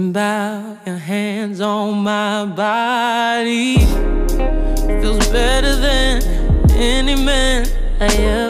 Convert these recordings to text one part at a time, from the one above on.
Point 2. Something about your hands on my body feels better than any man I ever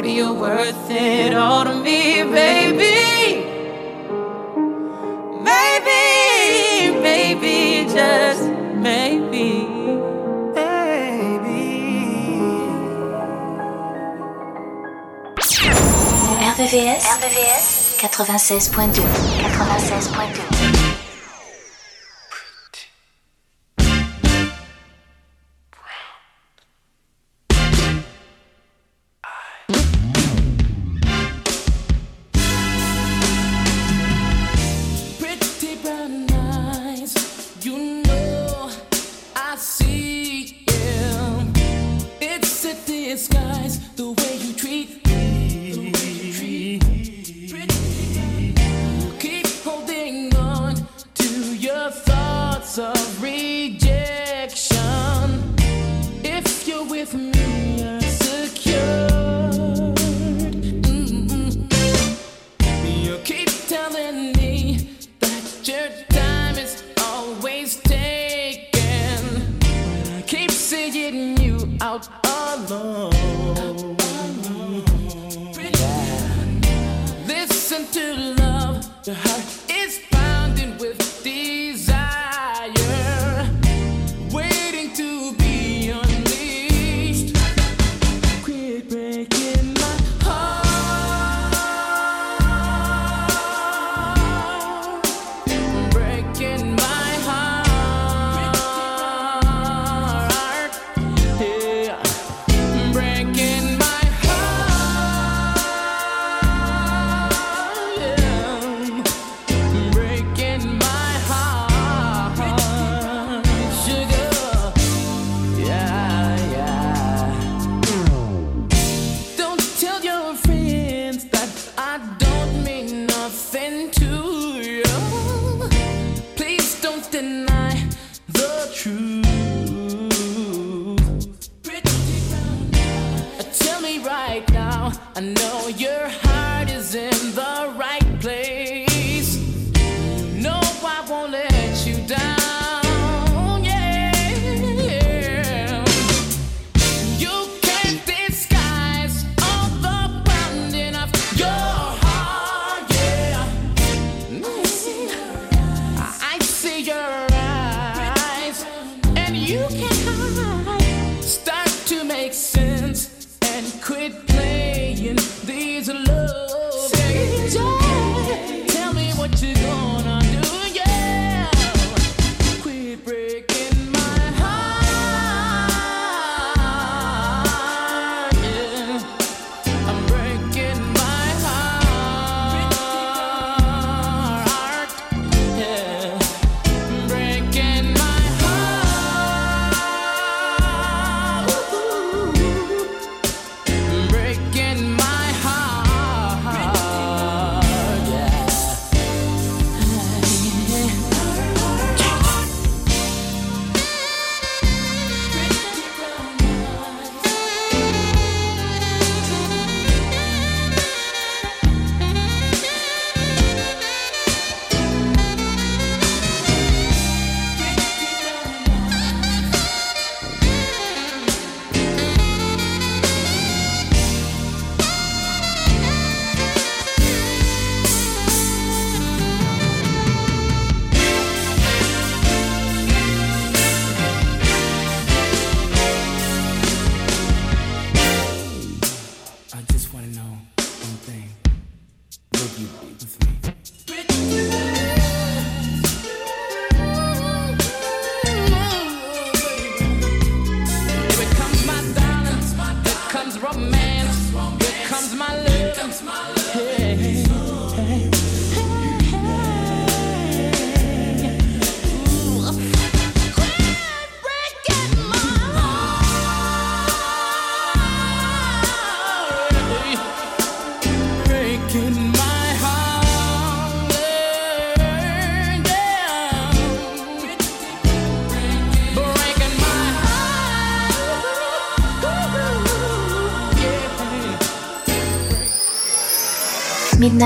Maybe you're worth it all to me, baby. Maybe, maybe, just maybe. Baby. RVVS. RVVS 96.2. 96.2.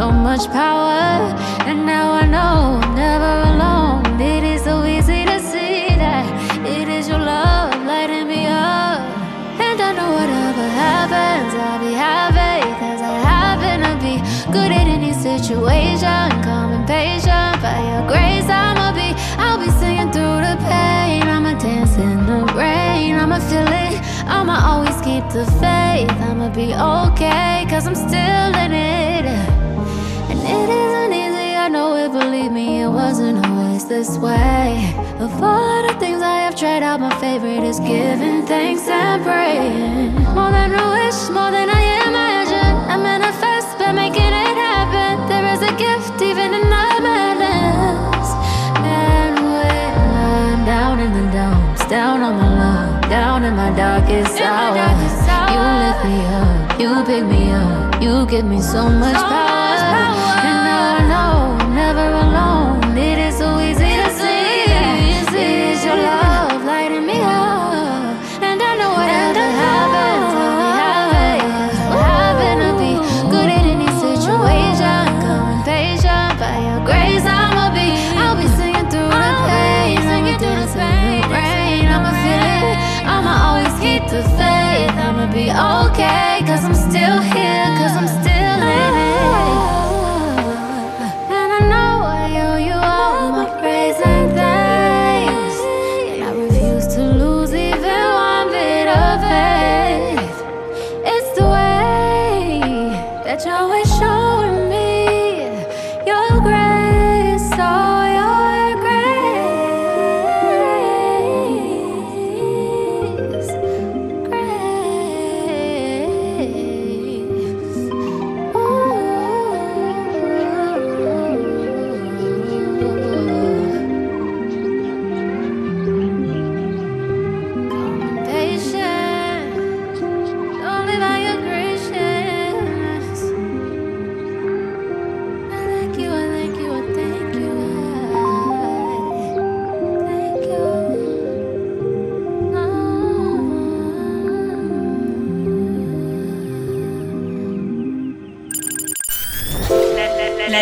so much power. And now I know I'm never alone. It is so easy to see that it is your love lighting me up. And I know whatever happens, I'll be happy. Cause I happen to be good at any situation. Calm and patient, by your grace, I'ma be. I'll be singing through the pain. I'ma dance in the rain. I'ma feel it. I'ma always keep the faith. I'ma be okay, cause I'm still in it. It isn't easy, I know it, believe me, it wasn't always this way. Of all the things I have tried out, my favorite is giving thanks and praying. More than a wish, more than I imagine. I manifest by making it happen. There is a gift even in the madness. And when I'm down in the dumps, down on my luck, down in my darkest hour, you lift me up, you pick me up, you give me so much power.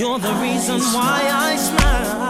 You're the reason why I smile.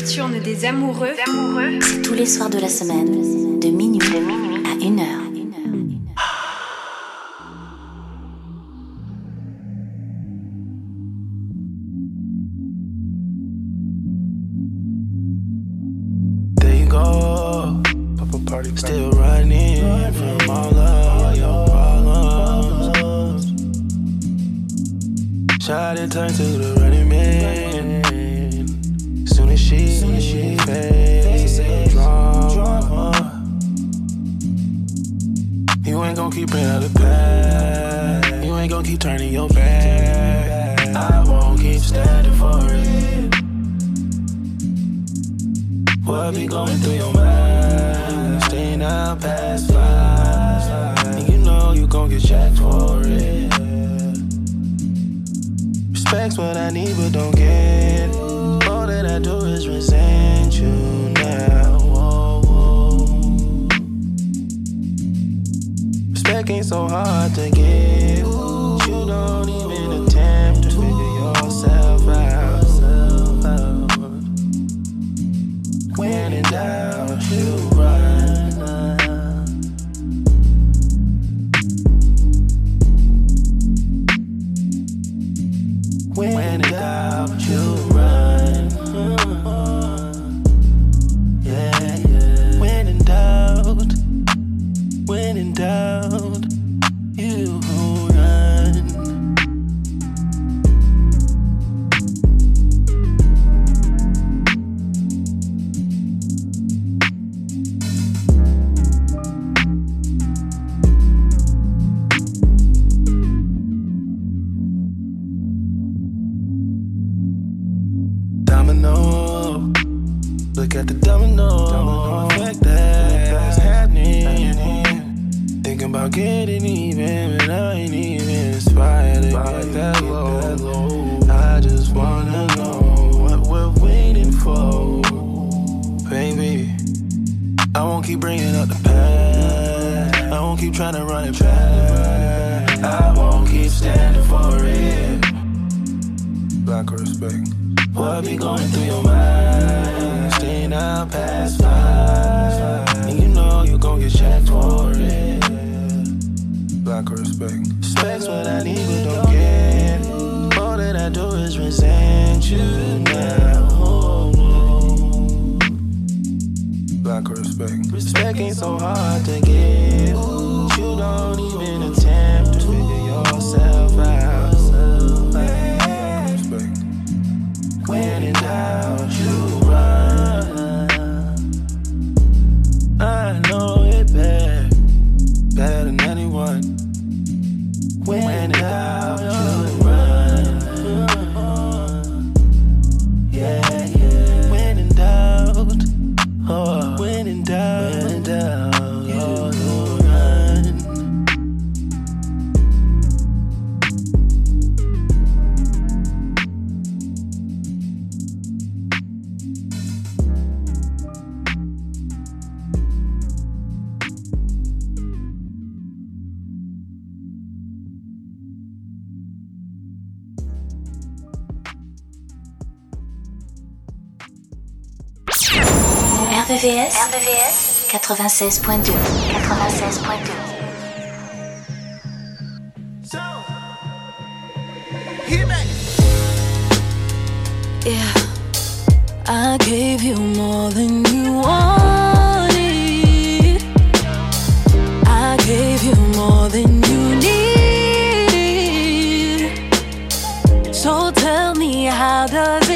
nocturne des amoureux, tous les soirs de la semaine, de minuit, de minuit à une heure. Still Look at the domino effect that's happening. Thinking about getting even, but I ain't even inspired to get that low. I just wanna know what we're waiting for, baby. I won't keep bringing up the past. I won't keep trying to run it back. I won't keep standing for it. Lack of respect. What be going through your mind? Staying out past five. And you know you gon' get checked for it. Black respect. Respect's what I need, but don't get. All that I do is resent you now. Black respect. Respect ain't so hard to get. You don't even attempt to figure yourself out. 96.2 96.2 Yeah, I gave you more than you wanted. I gave you more than you need. So tell me, how does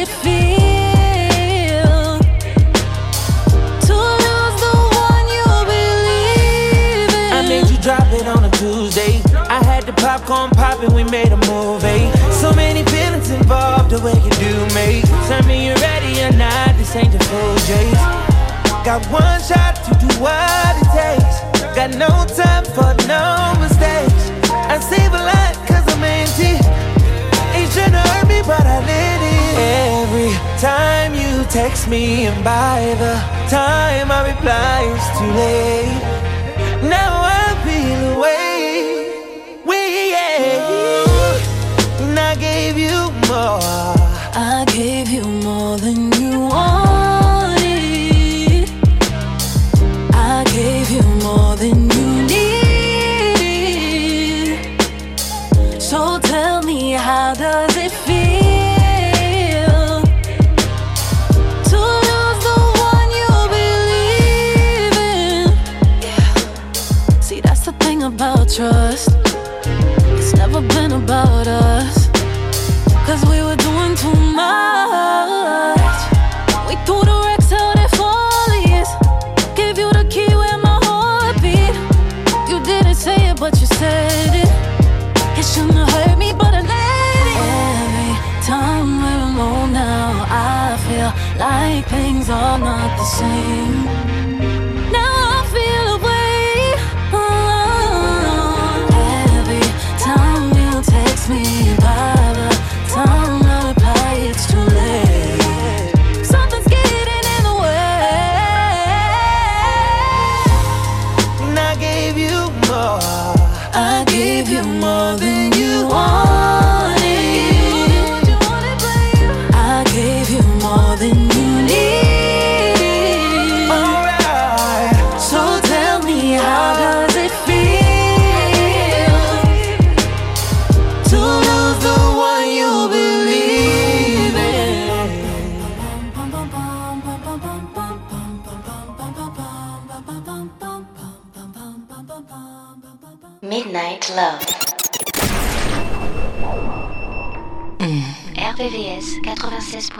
Got one shot to do what it takes. Got no time for no mistakes. I save a lot cause I'm empty. Ain't tryna hurt me, but I let it. Every time you text me, and by the time I reply, it's too late. Now I feel away. We, and I gave you more. Like things are not the same. Now I feel away. Every time you text me,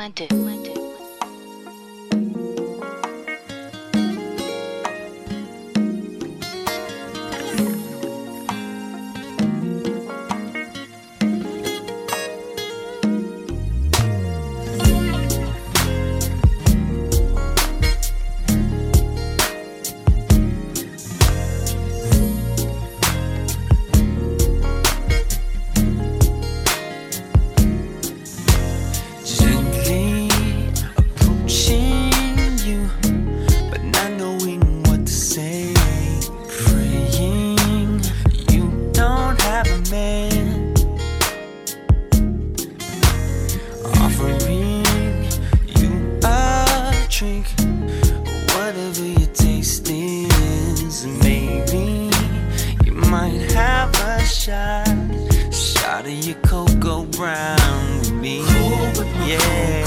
I do. might have a shot. Shot of your cocoa brown with me. Yeah.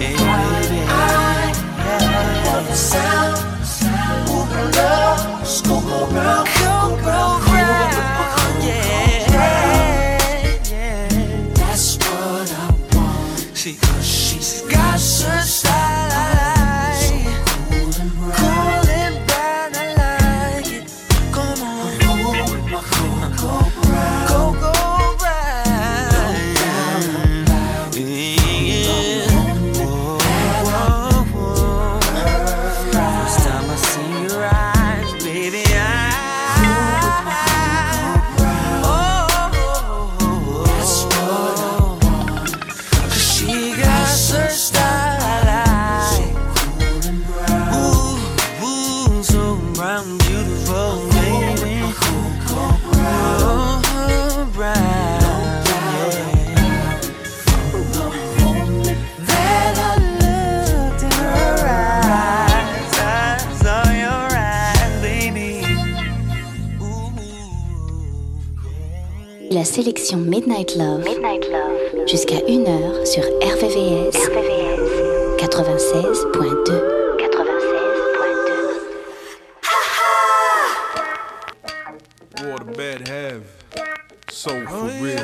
Hey. Midnight Love, Midnight Love. jusqu'à 1h sur RVVS, RVVS. 96.2. so oh, for real.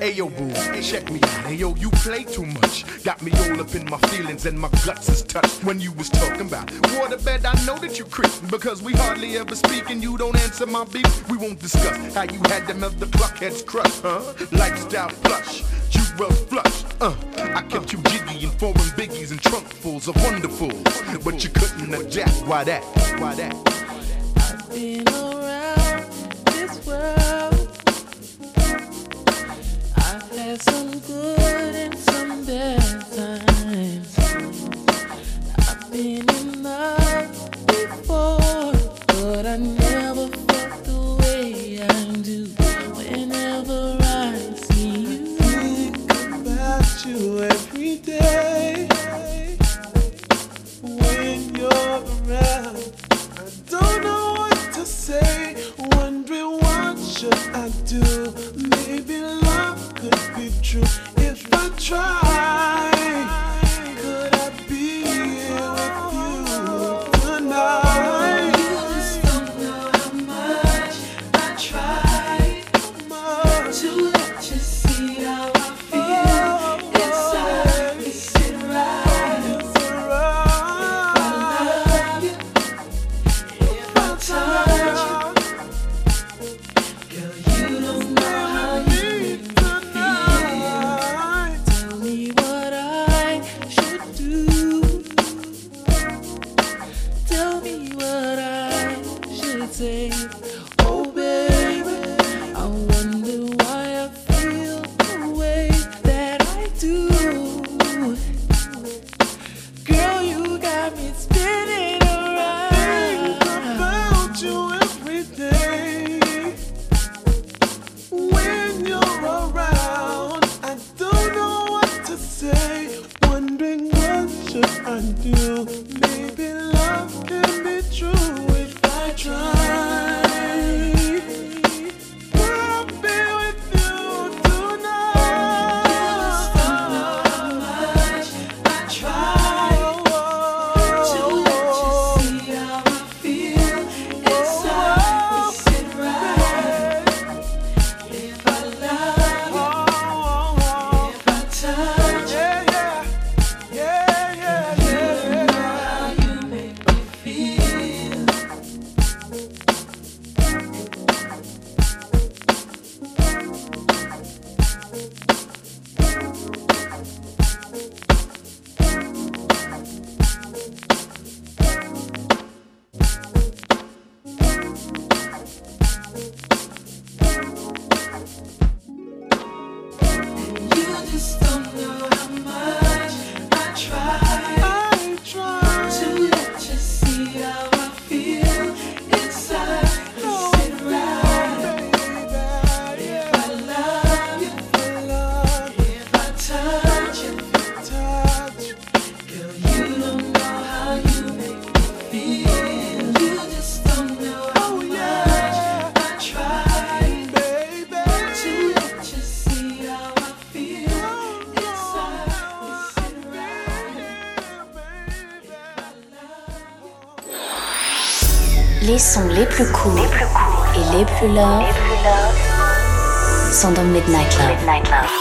Ayo, boo, check me out. Ayo, you play too much. Got me all up in my feelings and my guts is touched when you was talking about waterbed know that you Christian because we hardly ever speak and you don't answer my beef. We won't discuss how you had to melt the blockheads crust, huh? Lifestyle flush, you rough flush, uh. I kept you jiggy in foreign biggies and trunkfuls of wonderfuls, but you couldn't adapt. Why that? Why that? I've been around this world. I've had some good. Love sont dans Midnight Love. Midnight Love.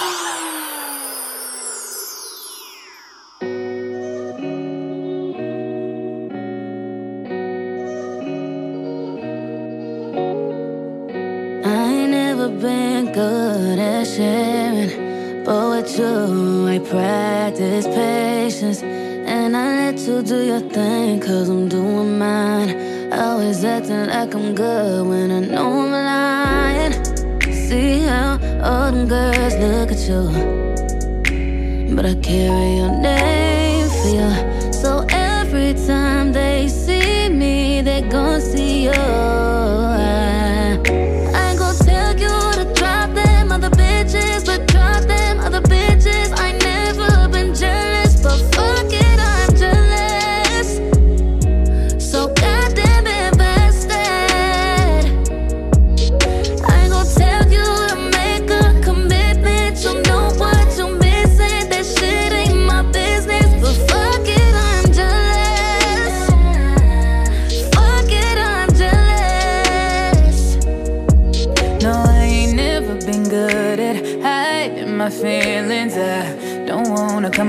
You do your thing, cause I'm doing mine. Always acting like I'm good when I know I'm lying. See how all them girls look at you. But I carry your name for you. So every time they see me, they gon' see you.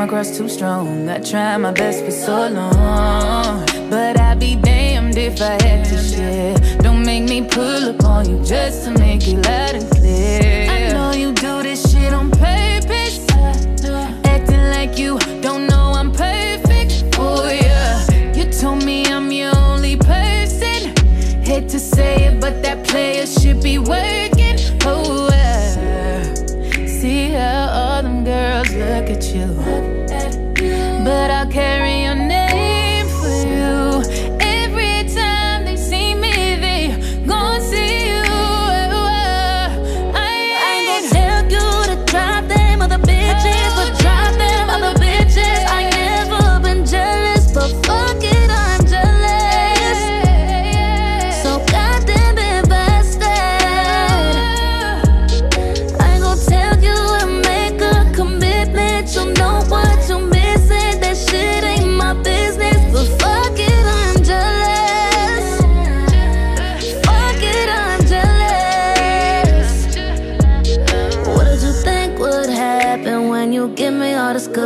Across too strong. I tried my best for so long. But I'd be damned if I had to share. Don't make me pull up on you just to make it loud and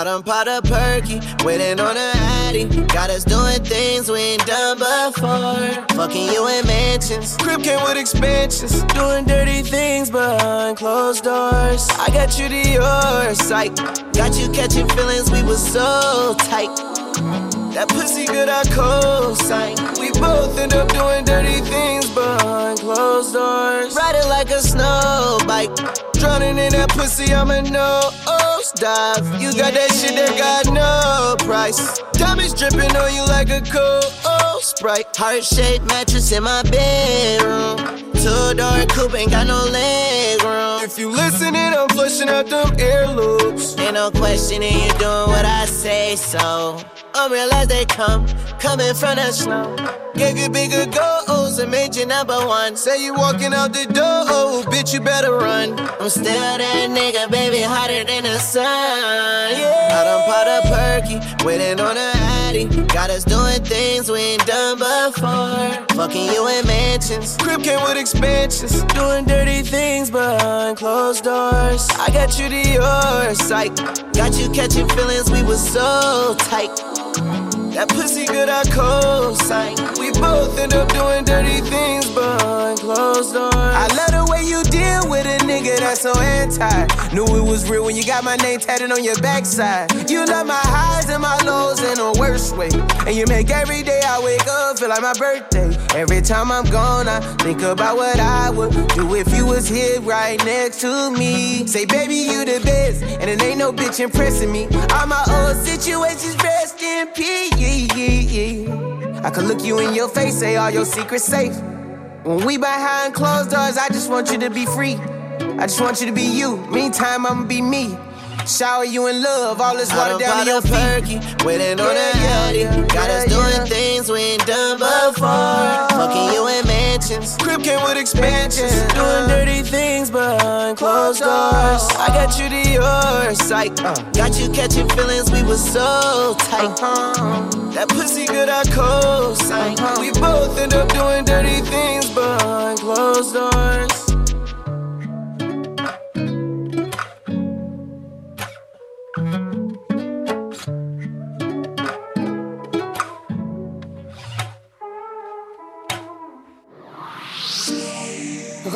I done pot a perky, waiting on a addy. Got us doing things we ain't done before. Fucking you in mansions. Crib came with expansions. Doing dirty things behind closed doors. I got you to your sight. Got you catching feelings, we was so tight. That pussy good, I co-sign. We both end up doing dirty things behind closed doors. Riding like a snow bike. Drowning in that pussy, I'm a nose dive. You got that shit that got no price. Diamonds dripping on you like a cold sprite. Heart shaped mattress in my bedroom. Two door coupe ain't got no leg room. If you listening, I'm flushing out them earlobes. Ain't no questioning, you doing what I say so. Umbrellas they come, coming from the snow. Gave you bigger goals and made you number one. Say you walking out the door, oh, bitch, you better run. I'm still that nigga, baby, hotter than the sun. Yeah. I done pot a perky, waiting on a addy. Got us doing things we ain't done before. Fucking you in mansions. Crib came with expansions. Doing dirty things behind closed doors. I got you to your sight. Got you catching feelings, we was so tight. That pussy good, I co-sign. We both end up doing dirty things behind closed doors. I love the way you deal with a nigga that's so anti. Knew it was real when you got my name tatted on your backside. You love my highs and my lows in a worse way. And you make every day I wake up feel like my birthday. Every time I'm gone, I think about what I would do if you was here right next to me. Say, baby, you the best, and it ain't no bitch impressing me. All my old situations rest in peace. I could look you in your face, say all your secrets safe. When we behind closed doors, I just want you to be free. I just want you to be you. Meantime, I'ma be me. Shower you in love, all this water down to your feet. Perky, waiting on a addy. Got us doing things we ain't done before. Fucking you in mansions. Crib came with expansions. Doing dirty things behind closed doors. I got you to your sight. Got you catching feelings, we was so tight. That pussy good, I co-sign. We both end up doing dirty things behind closed doors.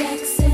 ready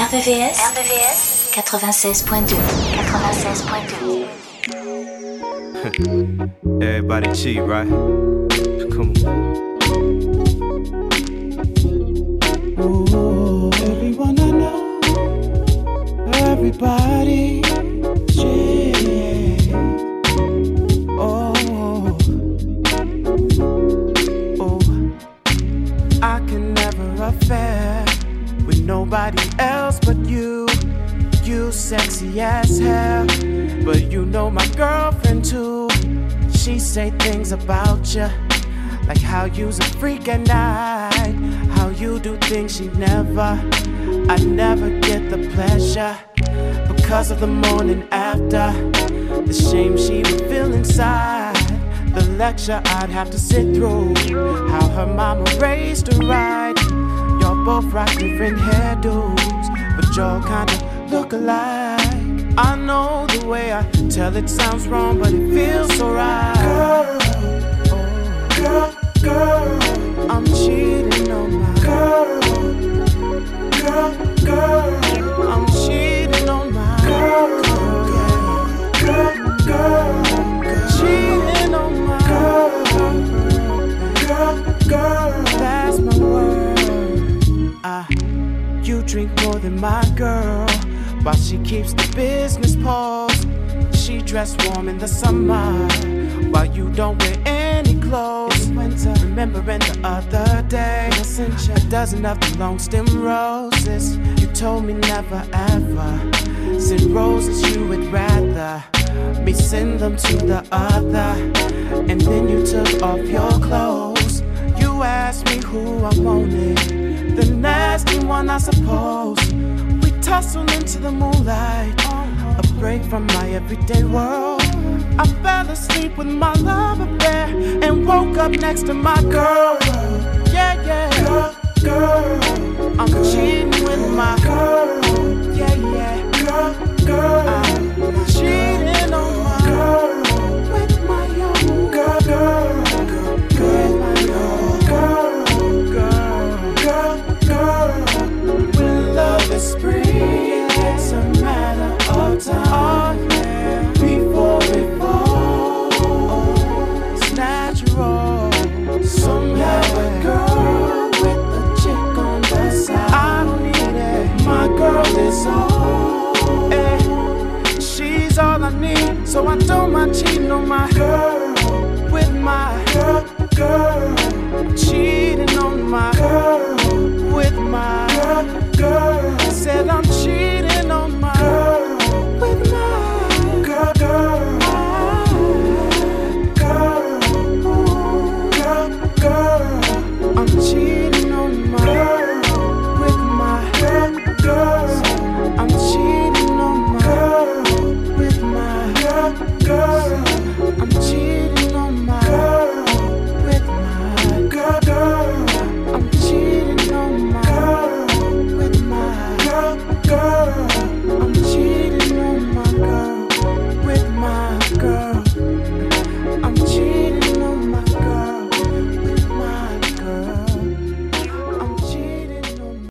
RBVS, RBVS 96.2 96.2 Everybody cheat, right? Come on. Ooh, everyone I know, everybody sexy as hell, but you know my girlfriend too. She say things about you, like how you's a freak at night, how you do things she never. I never get the pleasure because of the morning after. The shame she would feel inside. The lecture I'd have to sit through. How her mama raised her right. Y'all both rock different hairdos, but y'all kinda look alike. I know the way I tell it sounds wrong, but it feels so right. Girl, oh, girl, girl, I'm cheating on my girl. Girl, girl, I'm cheating on my girl. yeah. Girl, girl, cheating on my girl. Girl, girl, that's my word. Ah, you drink more than my girl, while she keeps the business paused. She dress warm in the summer, while you don't wear any clothes. In winter, remembering the other day, I sent you a dozen of the long stem roses. You told me never ever send roses. You would rather me send them to the other, and then you took off your clothes. You asked me who I wanted, the nasty one, I suppose. Tussle into the moonlight, a break from my everyday world. I fell asleep with my love affair and woke up next to my girl. Yeah, yeah, girl, girl. I'm cheating with my girl. Yeah, yeah, girl, girl. I'm cheating so I don't mind cheating on my girl with my girl, girl.